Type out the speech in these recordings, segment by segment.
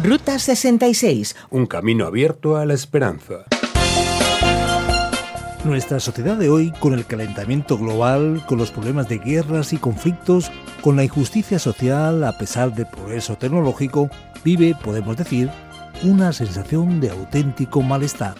Ruta 66. Un camino abierto a la esperanza. Nuestra sociedad de hoy, con el calentamiento global, con los problemas de guerras y conflictos, con la injusticia social a pesar del progreso tecnológico, vive, podemos decir, una sensación de auténtico malestar.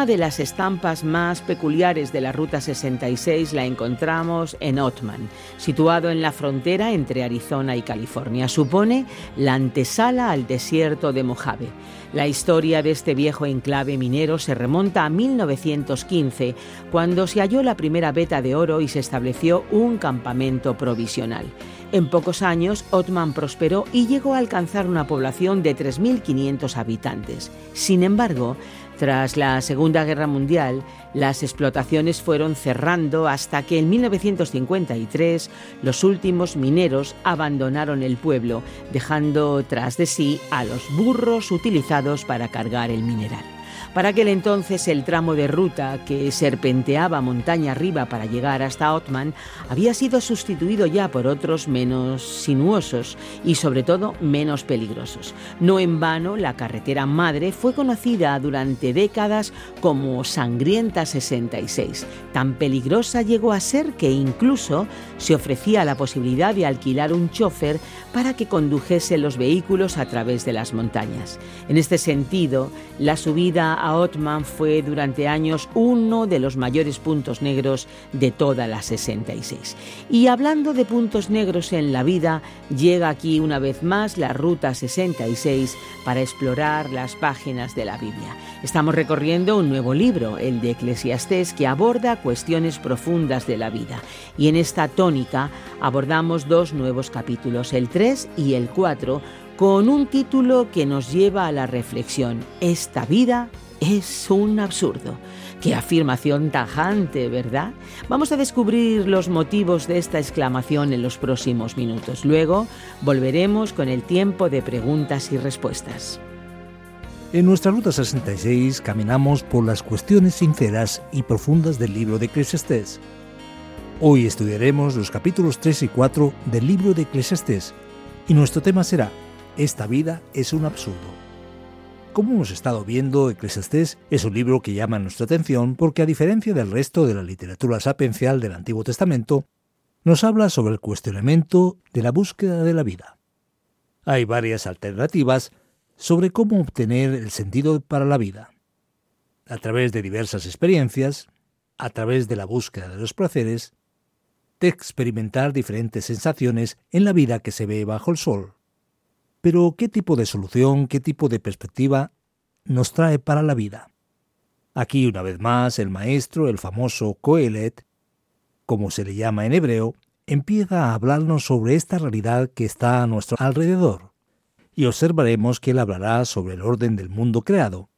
Una de las estampas más peculiares de la Ruta 66 la encontramos en Otman, situado en la frontera entre Arizona y California. Supone la antesala al desierto de Mojave. La historia de este viejo enclave minero se remonta a 1915, cuando se halló la primera veta de oro y se estableció un campamento provisional. En pocos años, Otman prosperó y llegó a alcanzar una población de 3.500 habitantes. Sin embargo, tras la Segunda Guerra Mundial, las explotaciones fueron cerrando hasta que en 1953 los últimos mineros abandonaron el pueblo, dejando tras de sí a los burros utilizados para cargar el mineral. Para aquel entonces el tramo de ruta que serpenteaba montaña arriba para llegar hasta Otman había sido sustituido ya por otros menos sinuosos y sobre todo menos peligrosos. No en vano la carretera madre fue conocida durante décadas como Sangrienta 66. Tan peligrosa llegó a ser que incluso se ofrecía la posibilidad de alquilar un chofer para que condujese los vehículos a través de las montañas. En este sentido, la subida a fue durante años uno de los mayores puntos negros de toda la 66. Y hablando de puntos negros en la vida, llega aquí una vez más la Ruta 66 para explorar las páginas de la Biblia. Estamos recorriendo un nuevo libro, el de Eclesiastés, que aborda cuestiones profundas de la vida. Y en esta tónica abordamos dos nuevos capítulos, el 3 y el 4, con un título que nos lleva a la reflexión. Esta vida es un absurdo. Qué afirmación tajante, ¿verdad? Vamos a descubrir los motivos de esta exclamación en los próximos minutos. Luego volveremos con el tiempo de preguntas y respuestas. En nuestra Ruta 66 caminamos por las cuestiones sinceras y profundas del libro de Eclesiastés. Hoy estudiaremos los capítulos 3 y 4 del libro de Eclesiastés y nuestro tema será esta vida es un absurdo. Como hemos estado viendo, Eclesiastés es un libro que llama nuestra atención porque a diferencia del resto de la literatura sapiencial del Antiguo Testamento, nos habla sobre el cuestionamiento de la búsqueda de la vida. Hay varias alternativas sobre cómo obtener el sentido para la vida. A través de diversas experiencias, a través de la búsqueda de los placeres, de experimentar diferentes sensaciones en la vida que se ve bajo el sol. Pero, ¿qué tipo de solución, qué tipo de perspectiva nos trae para la vida? Aquí, una vez más, el maestro, el famoso Coelet, como se le llama en hebreo, empieza a hablarnos sobre esta realidad que está a nuestro alrededor. Y observaremos que él hablará sobre el orden del mundo creado,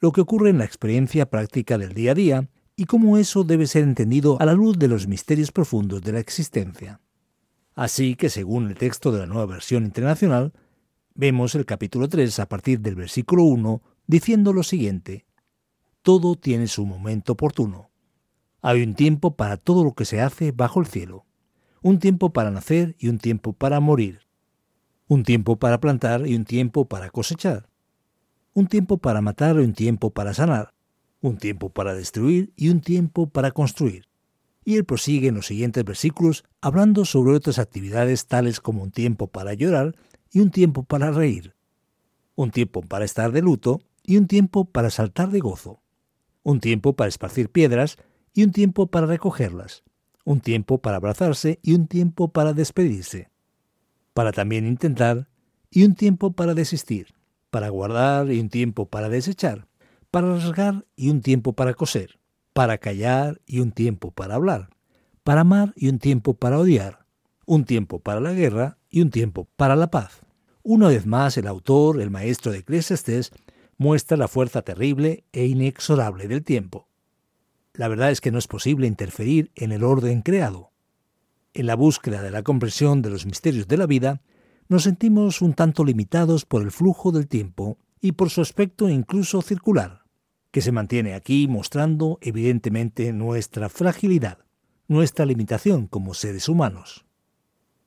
lo que ocurre en la experiencia práctica del día a día y cómo eso debe ser entendido a la luz de los misterios profundos de la existencia. Así que, según el texto de la nueva versión internacional, Vemos el capítulo 3 a partir del versículo 1 diciendo lo siguiente, Todo tiene su momento oportuno. Hay un tiempo para todo lo que se hace bajo el cielo, un tiempo para nacer y un tiempo para morir, un tiempo para plantar y un tiempo para cosechar, un tiempo para matar y un tiempo para sanar, un tiempo para destruir y un tiempo para construir. Y él prosigue en los siguientes versículos hablando sobre otras actividades tales como un tiempo para llorar y un tiempo para reír, un tiempo para estar de luto y un tiempo para saltar de gozo, un tiempo para esparcir piedras y un tiempo para recogerlas, un tiempo para abrazarse y un tiempo para despedirse, para también intentar y un tiempo para desistir, para guardar y un tiempo para desechar, para rasgar y un tiempo para coser, para callar y un tiempo para hablar, para amar y un tiempo para odiar, un tiempo para la guerra y un tiempo para la paz. Una vez más, el autor, el maestro de Eclesiastes, muestra la fuerza terrible e inexorable del tiempo. La verdad es que no es posible interferir en el orden creado. En la búsqueda de la comprensión de los misterios de la vida, nos sentimos un tanto limitados por el flujo del tiempo y por su aspecto incluso circular, que se mantiene aquí mostrando evidentemente nuestra fragilidad, nuestra limitación como seres humanos.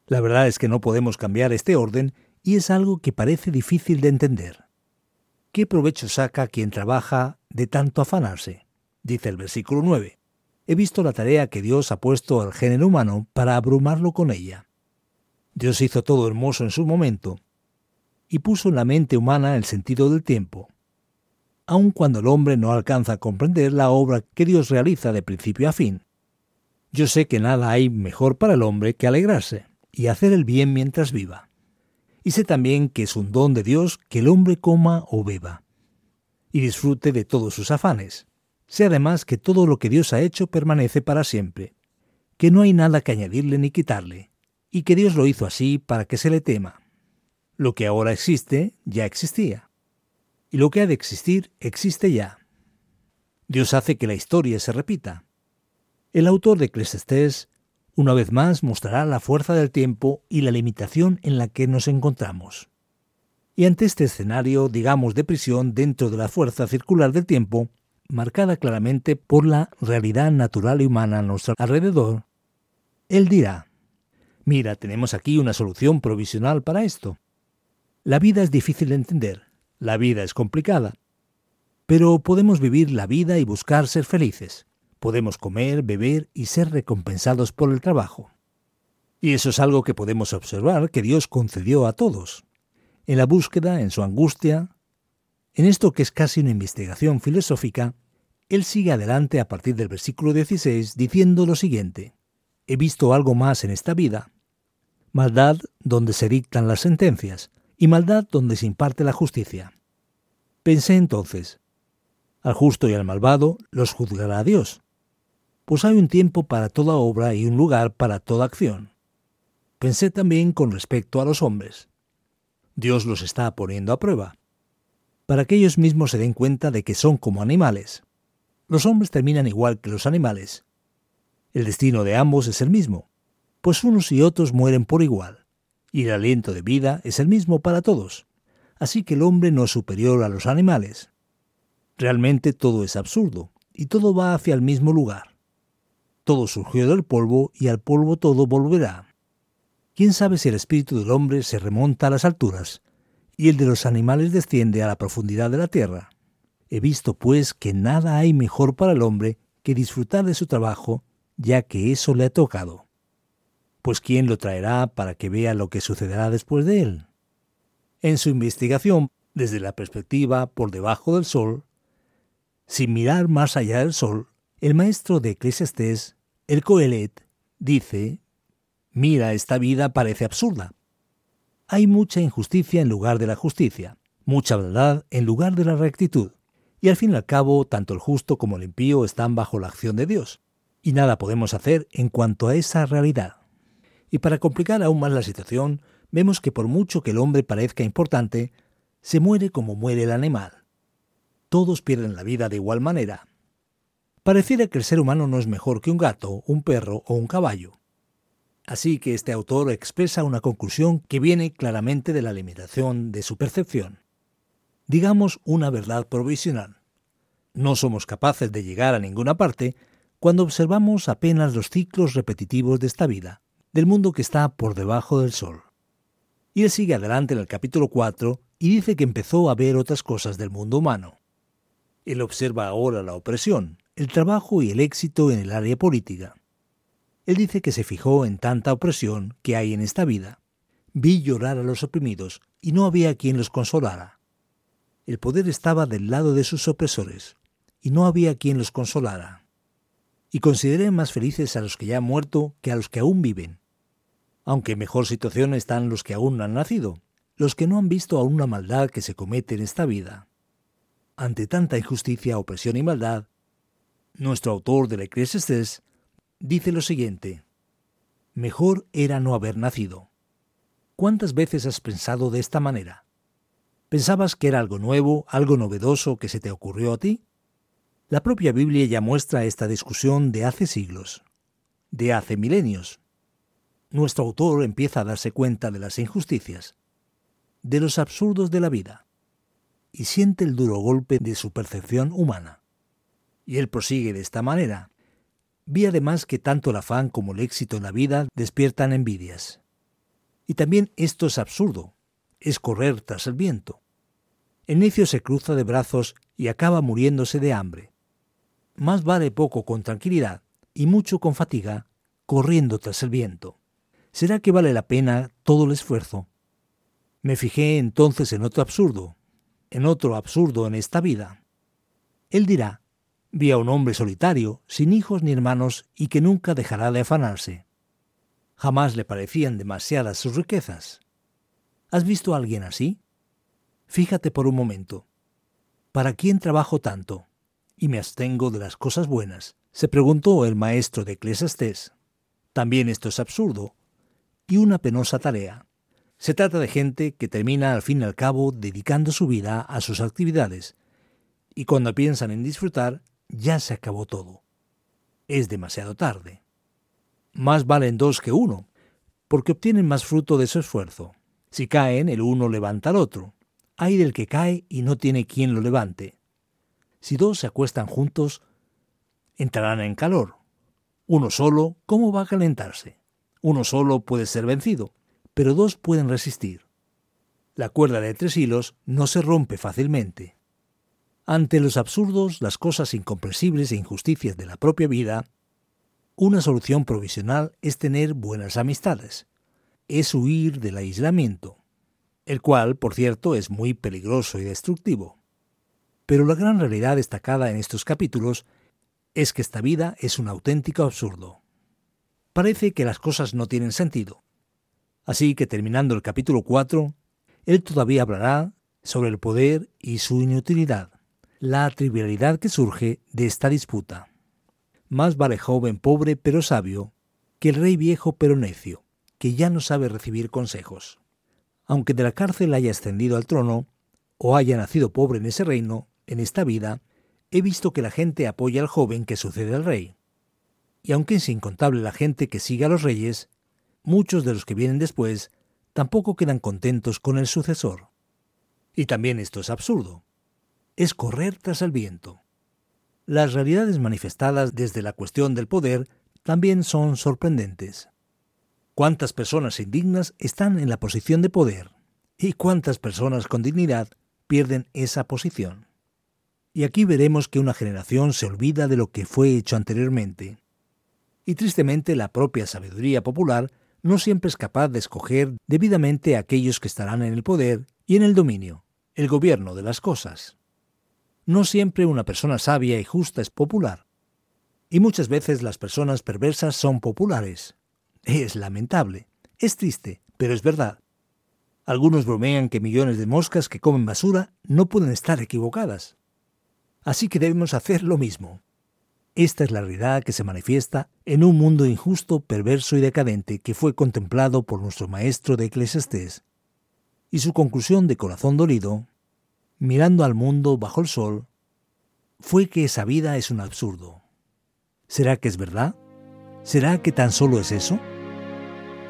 La verdad es que no podemos cambiar este orden y es algo que parece difícil de entender. ¿Qué provecho saca quien trabaja de tanto afanarse? Dice el versículo 9. He visto la tarea que Dios ha puesto al género humano para abrumarlo con ella. Dios hizo todo hermoso en su momento y puso en la mente humana el sentido del tiempo, aun cuando el hombre no alcanza a comprender la obra que Dios realiza de principio a fin. Yo sé que nada hay mejor para el hombre que alegrarse y hacer el bien mientras viva. Y sé también que es un don de Dios que el hombre coma o beba y disfrute de todos sus afanes. Sé además que todo lo que Dios ha hecho permanece para siempre, que no hay nada que añadirle ni quitarle, y que Dios lo hizo así para que se le tema. Lo que ahora existe ya existía, y lo que ha de existir existe ya. Dios hace que la historia se repita. El autor de Eclesiastés una vez más mostrará la fuerza del tiempo y la limitación en la que nos encontramos. Y ante este escenario, digamos, de prisión dentro de la fuerza circular del tiempo, marcada claramente por la realidad natural y humana a nuestro alrededor, él dirá, mira, tenemos aquí una solución provisional para esto. La vida es difícil de entender, la vida es complicada, pero podemos vivir la vida y buscar ser felices. Podemos comer, beber y ser recompensados por el trabajo. Y eso es algo que podemos observar que Dios concedió a todos. En la búsqueda, en su angustia, en esto que es casi una investigación filosófica, Él sigue adelante a partir del versículo 16 diciendo lo siguiente. He visto algo más en esta vida. Maldad donde se dictan las sentencias y maldad donde se imparte la justicia. Pensé entonces, al justo y al malvado los juzgará Dios, pues hay un tiempo para toda obra y un lugar para toda acción. Pensé también con respecto a los hombres. Dios los está poniendo a prueba, para que ellos mismos se den cuenta de que son como animales. Los hombres terminan igual que los animales. El destino de ambos es el mismo, pues unos y otros mueren por igual, y el aliento de vida es el mismo para todos. Así que el hombre no es superior a los animales. Realmente todo es absurdo, y todo va hacia el mismo lugar. Todo surgió del polvo y al polvo todo volverá. ¿Quién sabe si el espíritu del hombre se remonta a las alturas y el de los animales desciende a la profundidad de la tierra? He visto, pues, que nada hay mejor para el hombre que disfrutar de su trabajo, ya que eso le ha tocado. Pues ¿quién lo traerá para que vea lo que sucederá después de él? En su investigación, desde la perspectiva por debajo del sol, sin mirar más allá del sol, el maestro de Eclesiastés el Coelet dice, mira, esta vida parece absurda. Hay mucha injusticia en lugar de la justicia, mucha verdad en lugar de la rectitud, y al fin y al cabo tanto el justo como el impío están bajo la acción de Dios, y nada podemos hacer en cuanto a esa realidad. Y para complicar aún más la situación, vemos que por mucho que el hombre parezca importante, se muere como muere el animal. Todos pierden la vida de igual manera, pareciera que el ser humano no es mejor que un gato, un perro o un caballo. Así que este autor expresa una conclusión que viene claramente de la limitación de su percepción. Digamos una verdad provisional. No somos capaces de llegar a ninguna parte cuando observamos apenas los ciclos repetitivos de esta vida, del mundo que está por debajo del sol. Y él sigue adelante en el capítulo 4 y dice que empezó a ver otras cosas del mundo humano. Él observa ahora la opresión, el trabajo y el éxito en el área política. Él dice que se fijó en tanta opresión que hay en esta vida. Vi llorar a los oprimidos y no había quien los consolara. El poder estaba del lado de sus opresores y no había quien los consolara. Y consideré más felices a los que ya han muerto que a los que aún viven. Aunque en mejor situación están los que aún no han nacido, los que no han visto aún la maldad que se comete en esta vida. Ante tanta injusticia, opresión y maldad, Nuestro autor del Eclesiastés dice lo siguiente: Mejor era no haber nacido. ¿Cuántas veces has pensado de esta manera? ¿Pensabas que era algo nuevo, algo novedoso que se te ocurrió a ti? La propia Biblia ya muestra esta discusión de hace siglos, de hace milenios. Nuestro autor empieza a darse cuenta de las injusticias, de los absurdos de la vida, y siente el duro golpe de su percepción humana. Y él prosigue de esta manera. Vi además que tanto el afán como el éxito en la vida despiertan envidias. Y también esto es absurdo, es correr tras el viento. El necio se cruza de brazos y acaba muriéndose de hambre. Más vale poco con tranquilidad y mucho con fatiga, corriendo tras el viento. ¿Será que vale la pena todo el esfuerzo? Me fijé entonces en otro absurdo, en otro absurdo en esta vida. Él dirá, Vi a un hombre solitario, sin hijos ni hermanos, y que nunca dejará de afanarse. Jamás le parecían demasiadas sus riquezas. ¿Has visto a alguien así? Fíjate por un momento. ¿Para quién trabajo tanto? Y me abstengo de las cosas buenas, se preguntó el maestro de Eclesiastés. También esto es absurdo y una penosa tarea. Se trata de gente que termina al fin y al cabo dedicando su vida a sus actividades, y cuando piensan en disfrutar, ya se acabó todo. Es demasiado tarde. Más valen dos que uno, porque obtienen más fruto de su esfuerzo. Si caen, el uno levanta al otro. Hay del que cae y no tiene quien lo levante. Si dos se acuestan juntos, entrarán en calor. Uno solo, ¿cómo va a calentarse? Uno solo puede ser vencido, pero dos pueden resistir. La cuerda de tres hilos no se rompe fácilmente. Ante los absurdos, las cosas incomprensibles e injusticias de la propia vida, una solución provisional es tener buenas amistades, es huir del aislamiento, el cual, por cierto, es muy peligroso y destructivo. Pero la gran realidad destacada en estos capítulos es que esta vida es un auténtico absurdo. Parece que las cosas no tienen sentido. Así que terminando el capítulo 4, él todavía hablará sobre el poder y su inutilidad la trivialidad que surge de esta disputa. Más vale joven pobre pero sabio que el rey viejo pero necio, que ya no sabe recibir consejos. Aunque de la cárcel haya ascendido al trono, o haya nacido pobre en ese reino, en esta vida, he visto que la gente apoya al joven que sucede al rey. Y aunque es incontable la gente que sigue a los reyes, muchos de los que vienen después tampoco quedan contentos con el sucesor. Y también esto es absurdo es correr tras el viento. Las realidades manifestadas desde la cuestión del poder también son sorprendentes. ¿Cuántas personas indignas están en la posición de poder? ¿Y cuántas personas con dignidad pierden esa posición? Y aquí veremos que una generación se olvida de lo que fue hecho anteriormente. Y tristemente la propia sabiduría popular no siempre es capaz de escoger debidamente a aquellos que estarán en el poder y en el dominio, el gobierno de las cosas. No siempre una persona sabia y justa es popular. Y muchas veces las personas perversas son populares. Es lamentable, es triste, pero es verdad. Algunos bromean que millones de moscas que comen basura no pueden estar equivocadas. Así que debemos hacer lo mismo. Esta es la realidad que se manifiesta en un mundo injusto, perverso y decadente que fue contemplado por nuestro maestro de Eclesiastés. Y su conclusión de corazón dolido mirando al mundo bajo el sol, fue que esa vida es un absurdo. ¿Será que es verdad? ¿Será que tan solo es eso?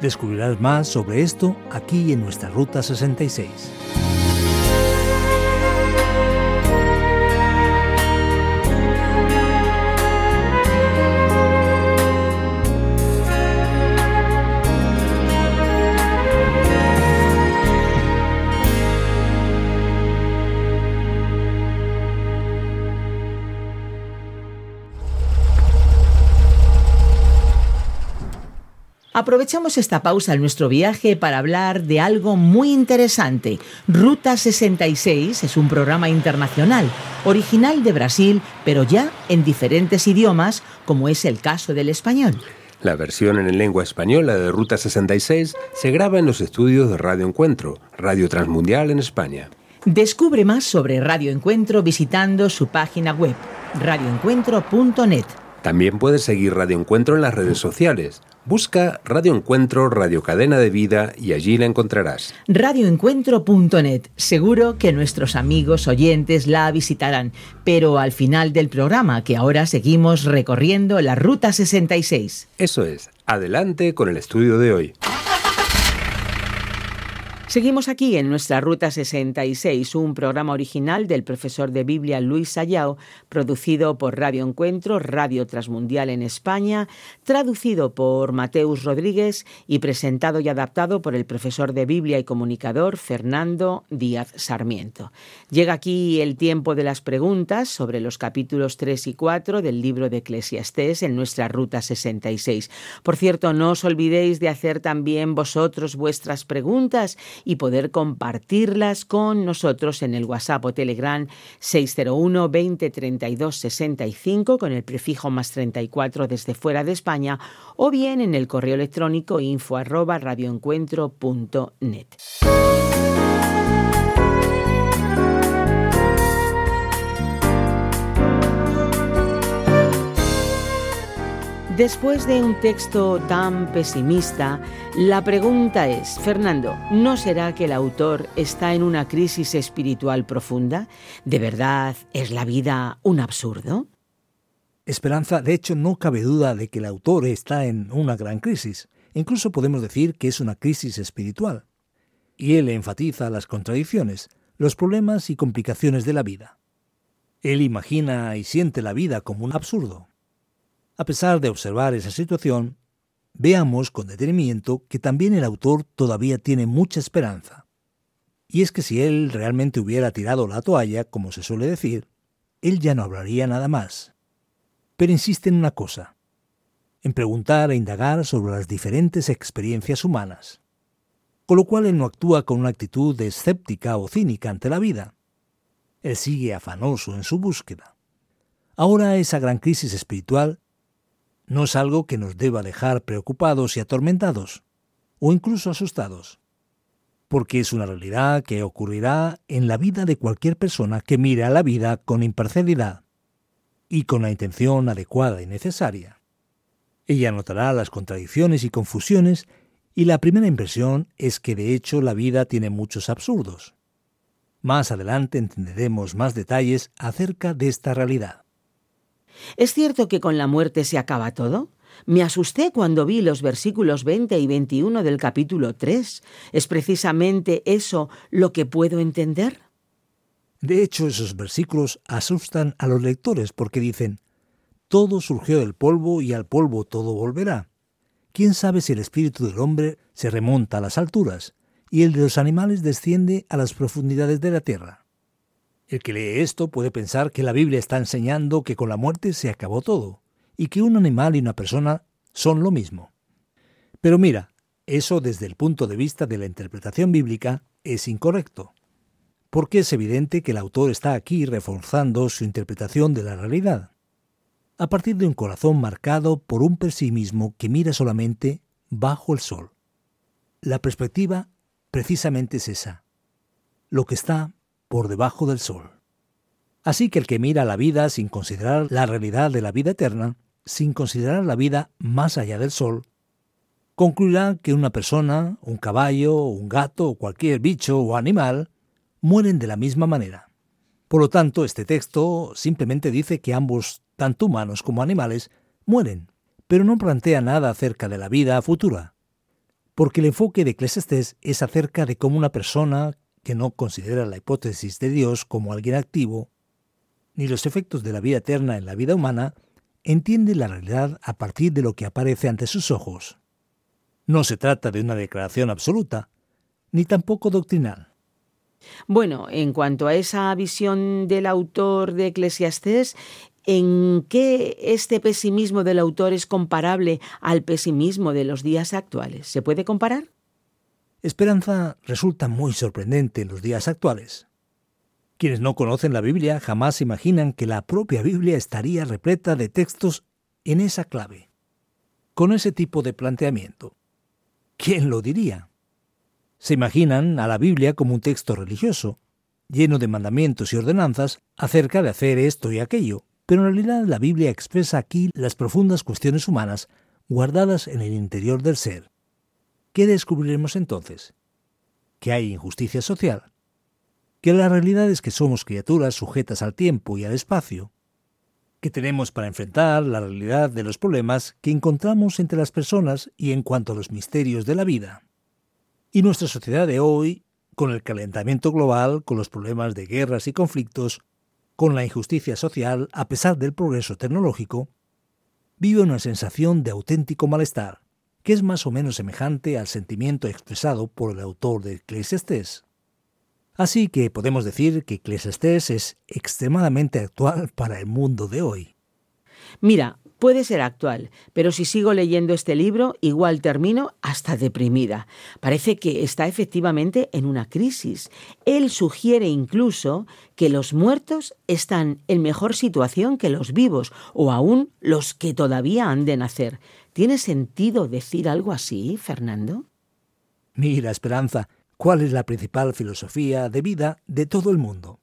Descubrirás más sobre esto aquí en nuestra Ruta 66. Aprovechamos esta pausa en nuestro viaje para hablar de algo muy interesante. Ruta 66 es un programa internacional, original de Brasil, pero ya en diferentes idiomas, como es el caso del español. La versión en lengua española de Ruta 66 se graba en los estudios de Radio Encuentro, Radio Transmundial en España. Descubre más sobre Radio Encuentro visitando su página web radioencuentro.net. También puedes seguir Radio Encuentro en las redes sociales. Busca Radio Encuentro, Radio Cadena de Vida y allí la encontrarás. Radioencuentro.net. Seguro que nuestros amigos oyentes la visitarán, pero al final del programa, que ahora seguimos recorriendo la Ruta 66. Eso es. Adelante con el estudio de hoy. Seguimos aquí en nuestra Ruta 66, un programa original del profesor de Biblia Luis Sayao, producido por Radio Encuentro, Radio Transmundial en España, traducido por Mateus Rodríguez y presentado y adaptado por el profesor de Biblia y comunicador Fernando Díaz Sarmiento. Llega aquí el tiempo de las preguntas sobre los capítulos 3 y 4 del libro de Eclesiastés en nuestra Ruta 66. Por cierto, no os olvidéis de hacer también vosotros vuestras preguntas y poder compartirlas con nosotros en el WhatsApp o Telegram 601 20 32 65 con el prefijo más 34 desde fuera de España o bien en el correo electrónico info arroba radioencuentro.net. Después de un texto tan pesimista, la pregunta es, Fernando, ¿no será que el autor está en una crisis espiritual profunda? ¿De verdad es la vida un absurdo? Esperanza, de hecho, no cabe duda de que el autor está en una gran crisis. Incluso podemos decir que es una crisis espiritual. Y él enfatiza las contradicciones, los problemas y complicaciones de la vida. Él imagina y siente la vida como un absurdo. A pesar de observar esa situación, veamos con detenimiento que también el autor todavía tiene mucha esperanza. Y es que si él realmente hubiera tirado la toalla, como se suele decir, él ya no hablaría nada más. Pero insiste en una cosa, en preguntar e indagar sobre las diferentes experiencias humanas, con lo cual él no actúa con una actitud escéptica o cínica ante la vida. Él sigue afanoso en su búsqueda. Ahora esa gran crisis espiritual no es algo que nos deba dejar preocupados y atormentados, o incluso asustados, porque es una realidad que ocurrirá en la vida de cualquier persona que mire a la vida con imparcialidad y con la intención adecuada y necesaria. Ella notará las contradicciones y confusiones y la primera impresión es que de hecho la vida tiene muchos absurdos. Más adelante entenderemos más detalles acerca de esta realidad. ¿Es cierto que con la muerte se acaba todo? Me asusté cuando vi los versículos 20 y 21 del capítulo 3. ¿Es precisamente eso lo que puedo entender? De hecho, esos versículos asustan a los lectores porque dicen, todo surgió del polvo y al polvo todo volverá. ¿Quién sabe si el espíritu del hombre se remonta a las alturas y el de los animales desciende a las profundidades de la tierra? El que lee esto puede pensar que la Biblia está enseñando que con la muerte se acabó todo, y que un animal y una persona son lo mismo. Pero mira, eso desde el punto de vista de la interpretación bíblica es incorrecto, porque es evidente que el autor está aquí reforzando su interpretación de la realidad, a partir de un corazón marcado por un pesimismo que mira solamente bajo el sol. La perspectiva precisamente es esa, lo que está por debajo del sol. Así que el que mira la vida sin considerar la realidad de la vida eterna, sin considerar la vida más allá del sol, concluirá que una persona, un caballo, un gato o cualquier bicho o animal mueren de la misma manera. Por lo tanto, este texto simplemente dice que ambos, tanto humanos como animales, mueren, pero no plantea nada acerca de la vida futura, porque el enfoque de Eclesiastes es acerca de cómo una persona que no considera la hipótesis de Dios como alguien activo, ni los efectos de la vida eterna en la vida humana, entiende la realidad a partir de lo que aparece ante sus ojos. No se trata de una declaración absoluta, ni tampoco doctrinal. Bueno, en cuanto a esa visión del autor de Eclesiastés, ¿en qué este pesimismo del autor es comparable al pesimismo de los días actuales? ¿Se puede comparar? Esperanza resulta muy sorprendente en los días actuales. Quienes no conocen la Biblia jamás imaginan que la propia Biblia estaría repleta de textos en esa clave, con ese tipo de planteamiento. ¿Quién lo diría? Se imaginan a la Biblia como un texto religioso, lleno de mandamientos y ordenanzas acerca de hacer esto y aquello, Pero en realidad la Biblia expresa aquí las profundas cuestiones humanas guardadas en el interior del ser. ¿Qué descubriremos entonces? Que hay injusticia social, que la realidad es que somos criaturas sujetas al tiempo y al espacio, que tenemos para enfrentar la realidad de los problemas que encontramos entre las personas y en cuanto a los misterios de la vida. Y nuestra sociedad de hoy, con el calentamiento global, con los problemas de guerras y conflictos, con la injusticia social a pesar del progreso tecnológico, vive una sensación de auténtico malestar, que es más o menos semejante al sentimiento expresado por el autor de Eclesiastés. Así que podemos decir que Eclesiastés es extremadamente actual para el mundo de hoy. Mira, puede ser actual, pero si sigo leyendo este libro, igual termino hasta deprimida. Parece que está efectivamente en una crisis. Él sugiere incluso que los muertos están en mejor situación que los vivos, o aún los que todavía han de nacer. ¿Tiene sentido decir algo así, Fernando? Mira, Esperanza, ¿cuál es la principal filosofía de vida de todo el mundo?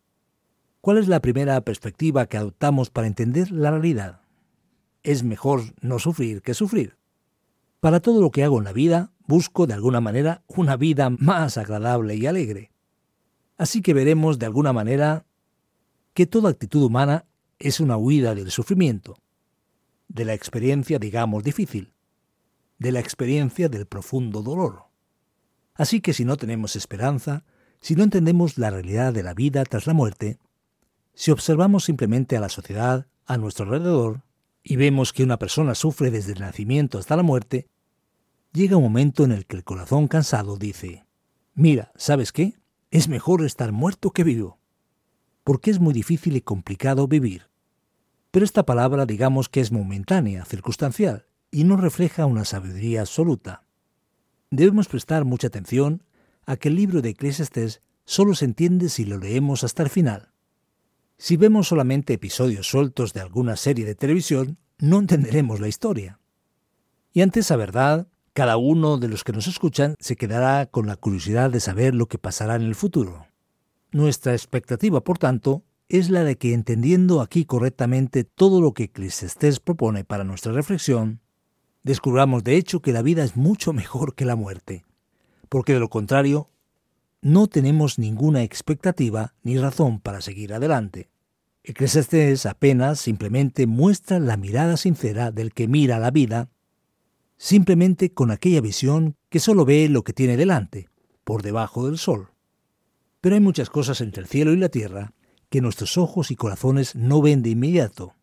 ¿Cuál es la primera perspectiva que adoptamos para entender la realidad? es mejor no sufrir que sufrir. Para todo lo que hago en la vida, busco de alguna manera una vida más agradable y alegre. Así que veremos de alguna manera que toda actitud humana es una huida del sufrimiento, de la experiencia, digamos, difícil, de la experiencia del profundo dolor. Así que si no tenemos esperanza, si no entendemos la realidad de la vida tras la muerte, si observamos simplemente a la sociedad a nuestro alrededor, y vemos que una persona sufre desde el nacimiento hasta la muerte, llega un momento en el que el corazón cansado dice, mira, ¿sabes qué? Es mejor estar muerto que vivo, porque es muy difícil y complicado vivir. Pero esta palabra digamos que es momentánea, circunstancial, y no refleja una sabiduría absoluta. Debemos prestar mucha atención a que el libro de Eclesiastes solo se entiende si lo leemos hasta el final. Si vemos solamente episodios sueltos de alguna serie de televisión, no entenderemos la historia. Y ante esa verdad, cada uno de los que nos escuchan se quedará con la curiosidad de saber lo que pasará en el futuro. Nuestra expectativa, por tanto, es la de que entendiendo aquí correctamente todo lo que Eclesiastés propone para nuestra reflexión, descubramos de hecho que la vida es mucho mejor que la muerte, porque de lo contrario, no tenemos ninguna expectativa ni razón para seguir adelante. Eclesiastes apenas simplemente muestra la mirada sincera del que mira la vida, simplemente con aquella visión que solo ve lo que tiene delante, por debajo del sol. Pero hay muchas cosas entre el cielo y la tierra que nuestros ojos y corazones no ven de inmediato,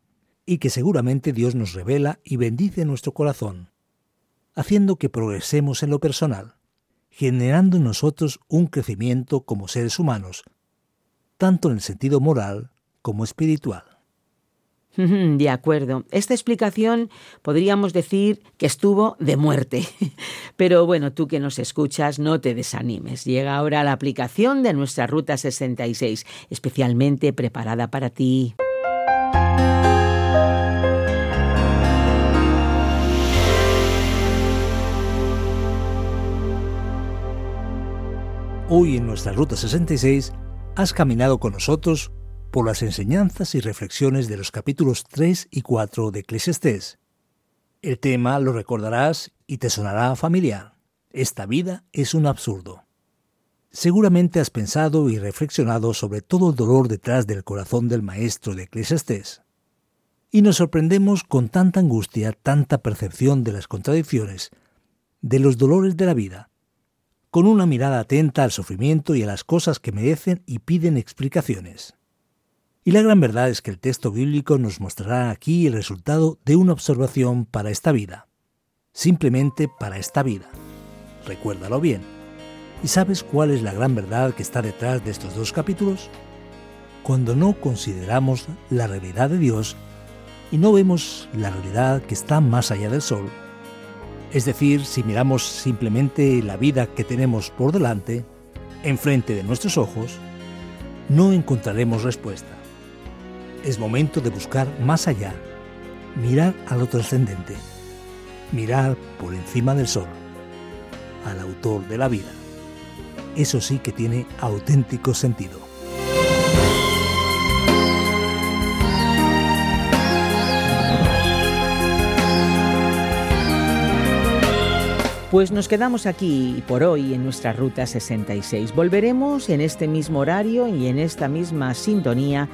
y que seguramente Dios nos revela y bendice nuestro corazón, haciendo que progresemos en lo personal, generando en nosotros un crecimiento como seres humanos, tanto en el sentido moral como espiritual. De acuerdo. Esta explicación podríamos decir que estuvo de muerte. Pero bueno, tú que nos escuchas, no te desanimes. Llega ahora la aplicación de nuestra Ruta 66, especialmente preparada para ti. Hoy en nuestra Ruta 66 has caminado con nosotros por las enseñanzas y reflexiones de los capítulos 3 y 4 de Eclesiastés. El tema lo recordarás y te sonará familiar. Esta vida es un absurdo. Seguramente has pensado y reflexionado sobre todo el dolor detrás del corazón del maestro de Eclesiastés. Y nos sorprendemos con tanta angustia, tanta percepción de las contradicciones, de los dolores de la vida, con una mirada atenta al sufrimiento y a las cosas que merecen y piden explicaciones. Y la gran verdad es que el texto bíblico nos mostrará aquí el resultado de una observación para esta vida. Simplemente para esta vida. Recuérdalo bien. ¿Y sabes cuál es la gran verdad que está detrás de estos dos capítulos? Cuando no consideramos la realidad de Dios y no vemos la realidad que está más allá del sol, es decir, si miramos simplemente la vida que tenemos por delante, enfrente de nuestros ojos, no encontraremos respuesta es momento de buscar más allá, mirar a lo trascendente, mirar por encima del sol, al autor de la vida. Eso sí que tiene auténtico sentido. Pues nos quedamos aquí por hoy en nuestra Ruta 66. Volveremos en este mismo horario y en esta misma sintonía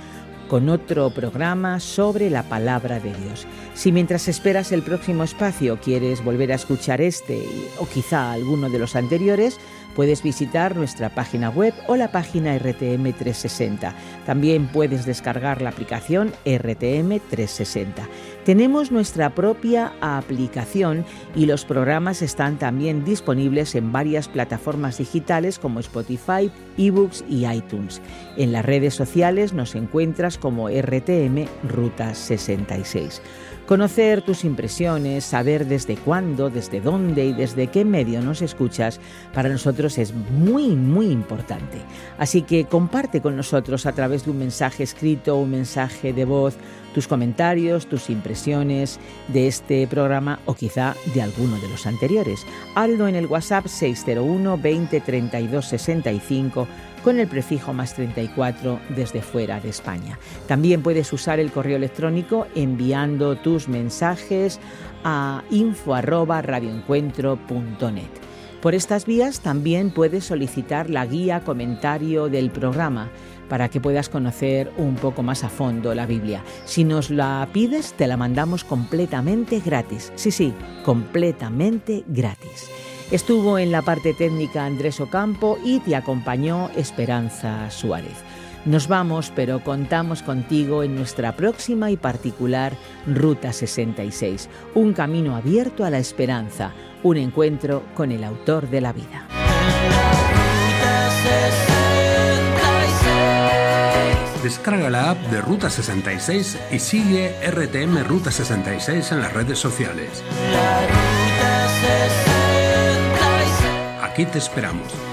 con otro programa sobre la palabra de Dios. Si mientras esperas el próximo espacio quieres volver a escuchar este o quizá alguno de los anteriores, Puedes visitar nuestra página web o la página RTM 360. También puedes descargar la aplicación RTM 360. Tenemos nuestra propia aplicación y los programas están también disponibles en varias plataformas digitales como Spotify, eBooks y iTunes. En las redes sociales nos encuentras como RTM Ruta 66. Conocer tus impresiones, saber desde cuándo, desde dónde y desde qué medio nos escuchas, para nosotros es muy, muy importante. Así que comparte con nosotros a través de un mensaje escrito, un mensaje de voz, tus comentarios, tus impresiones de este programa o quizá de alguno de los anteriores. Hazlo en el WhatsApp 601 20 32 65 con el prefijo más 34 desde fuera de España. También puedes usar el correo electrónico enviando tus mensajes a info@radioencuentro.net. Por estas vías también puedes solicitar la guía comentario del programa para que puedas conocer un poco más a fondo la Biblia. Si nos la pides, te la mandamos completamente gratis. Sí, sí, completamente gratis. Estuvo en la parte técnica Andrés Ocampo y te acompañó Esperanza Suárez. Nos vamos, pero contamos contigo en nuestra próxima y particular Ruta 66, un camino abierto a la esperanza, un encuentro con el autor de la vida. Descarga la app de Ruta 66 y sigue RTM Ruta 66 en las redes sociales. Aquí te esperamos.